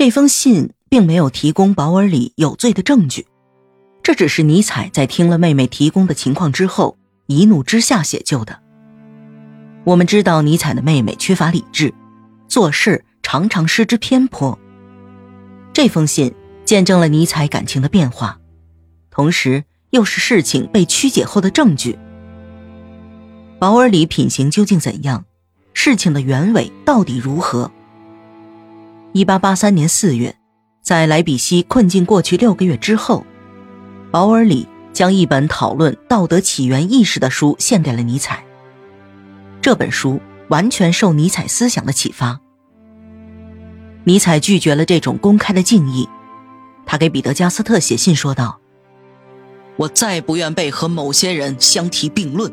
这封信并没有提供保尔里有罪的证据，这只是尼采在听了妹妹提供的情况之后，一怒之下写就的。我们知道尼采的妹妹缺乏理智，做事常常失之偏颇。这封信见证了尼采感情的变化，同时又是事情被曲解后的证据。保尔里品行究竟怎样？事情的原委到底如何？一八八三年四月，在莱比锡困境过去六个月之后，保尔里将一本讨论道德起源意识的书献给了尼采。这本书完全受尼采思想的启发。尼采拒绝了这种公开的敬意，他给彼得加斯特写信说道：“我再不愿被和某些人相提并论。”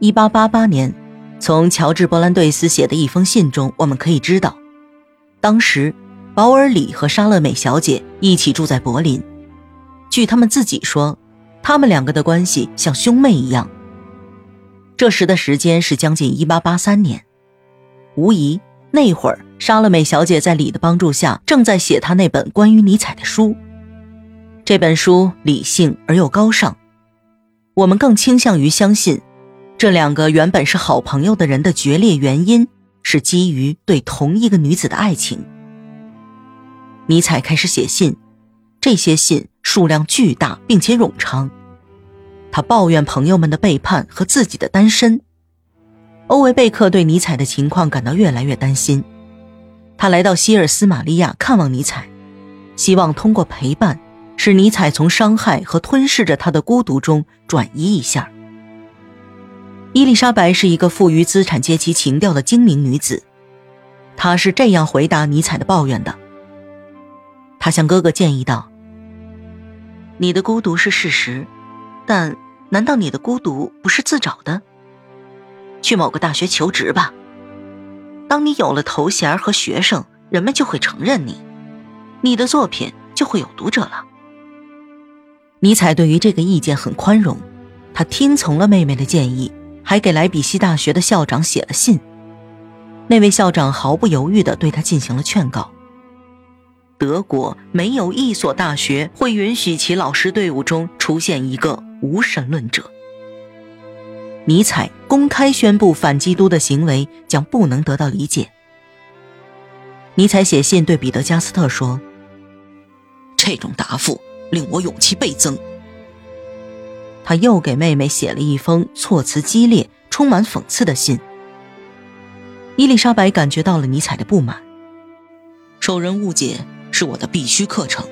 一八八八年。从乔治·伯兰对斯写的一封信中，我们可以知道，当时保尔里和莎乐美小姐一起住在柏林。据他们自己说，他们两个的关系像兄妹一样。这时的时间是将近1883年，无疑那会儿莎乐美小姐在李的帮助下正在写她那本关于尼采的书。这本书理性而又高尚，我们更倾向于相信。这两个原本是好朋友的人的决裂原因是基于对同一个女子的爱情。尼采开始写信，这些信数量巨大并且冗长。他抱怨朋友们的背叛和自己的单身。欧维贝克对尼采的情况感到越来越担心，他来到希尔斯玛利亚看望尼采，希望通过陪伴使尼采从伤害和吞噬着他的孤独中转移一下。伊丽莎白是一个富于资产阶级情调的精明女子，她是这样回答尼采的抱怨的。她向哥哥建议道：“你的孤独是事实，但难道你的孤独不是自找的？去某个大学求职吧。当你有了头衔和学生，人们就会承认你，你的作品就会有读者了。”尼采对于这个意见很宽容，他听从了妹妹的建议。还给莱比锡大学的校长写了信，那位校长毫不犹豫地对他进行了劝告。德国没有一所大学会允许其老师队伍中出现一个无神论者。尼采公开宣布反基督的行为将不能得到理解。尼采写信对彼得加斯特说：“这种答复令我勇气倍增。”他又给妹妹写了一封措辞激烈、充满讽刺的信。伊丽莎白感觉到了尼采的不满。受人误解是我的必须课程，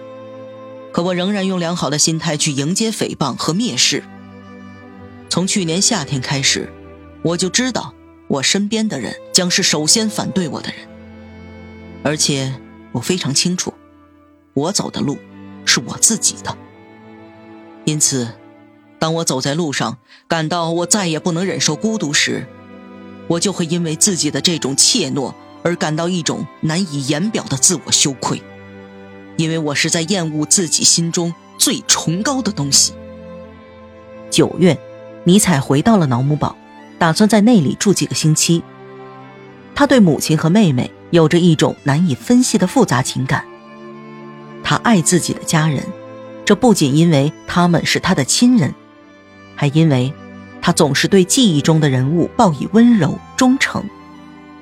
可我仍然用良好的心态去迎接诽谤和蔑视。从去年夏天开始，我就知道我身边的人将是首先反对我的人，而且我非常清楚，我走的路是我自己的，因此。当我走在路上，感到我再也不能忍受孤独时，我就会因为自己的这种怯懦而感到一种难以言表的自我羞愧，因为我是在厌恶自己心中最崇高的东西。九月，尼采回到了瑙姆堡，打算在那里住几个星期。他对母亲和妹妹有着一种难以分析的复杂情感。他爱自己的家人，这不仅因为他们是他的亲人。还因为，他总是对记忆中的人物报以温柔忠诚，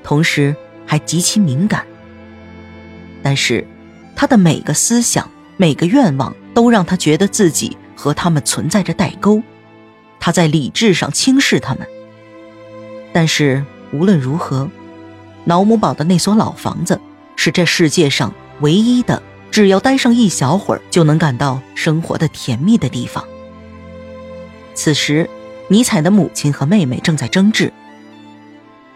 同时还极其敏感。但是，他的每个思想、每个愿望都让他觉得自己和他们存在着代沟，他在理智上轻视他们。但是无论如何，瑙姆堡的那所老房子是这世界上唯一的，只要待上一小会儿就能感到生活的甜蜜的地方。此时，尼采的母亲和妹妹正在争执。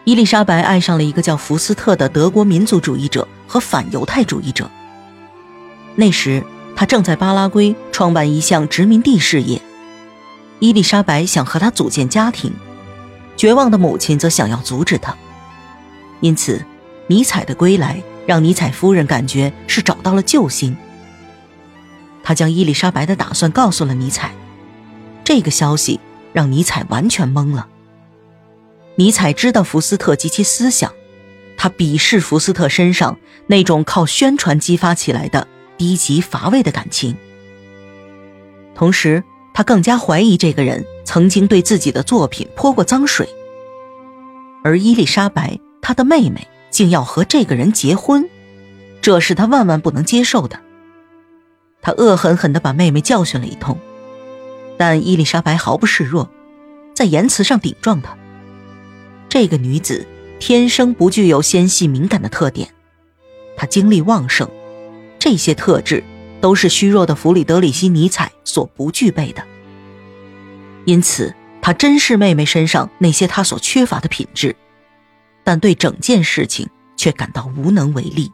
伊丽莎白爱上了一个叫福斯特的德国民族主义者和反犹太主义者。那时，他正在巴拉圭创办一项殖民地事业。伊丽莎白想和他组建家庭，绝望的母亲则想要阻止他。因此，尼采的归来让尼采夫人感觉是找到了救星。他将伊丽莎白的打算告诉了尼采。这个消息让尼采完全懵了。尼采知道福斯特及其思想，他鄙视福斯特身上那种靠宣传激发起来的低级乏味的感情。同时，他更加怀疑这个人曾经对自己的作品泼过脏水。而伊丽莎白，他的妹妹，竟要和这个人结婚，这是他万万不能接受的。他恶狠狠地把妹妹教训了一通，但伊丽莎白毫不示弱，在言辞上顶撞他。这个女子天生不具有纤细敏感的特点，她精力旺盛，这些特质都是虚弱的弗里德里希·尼采所不具备的。因此，他珍视妹妹身上那些他所缺乏的品质，但对整件事情却感到无能为力。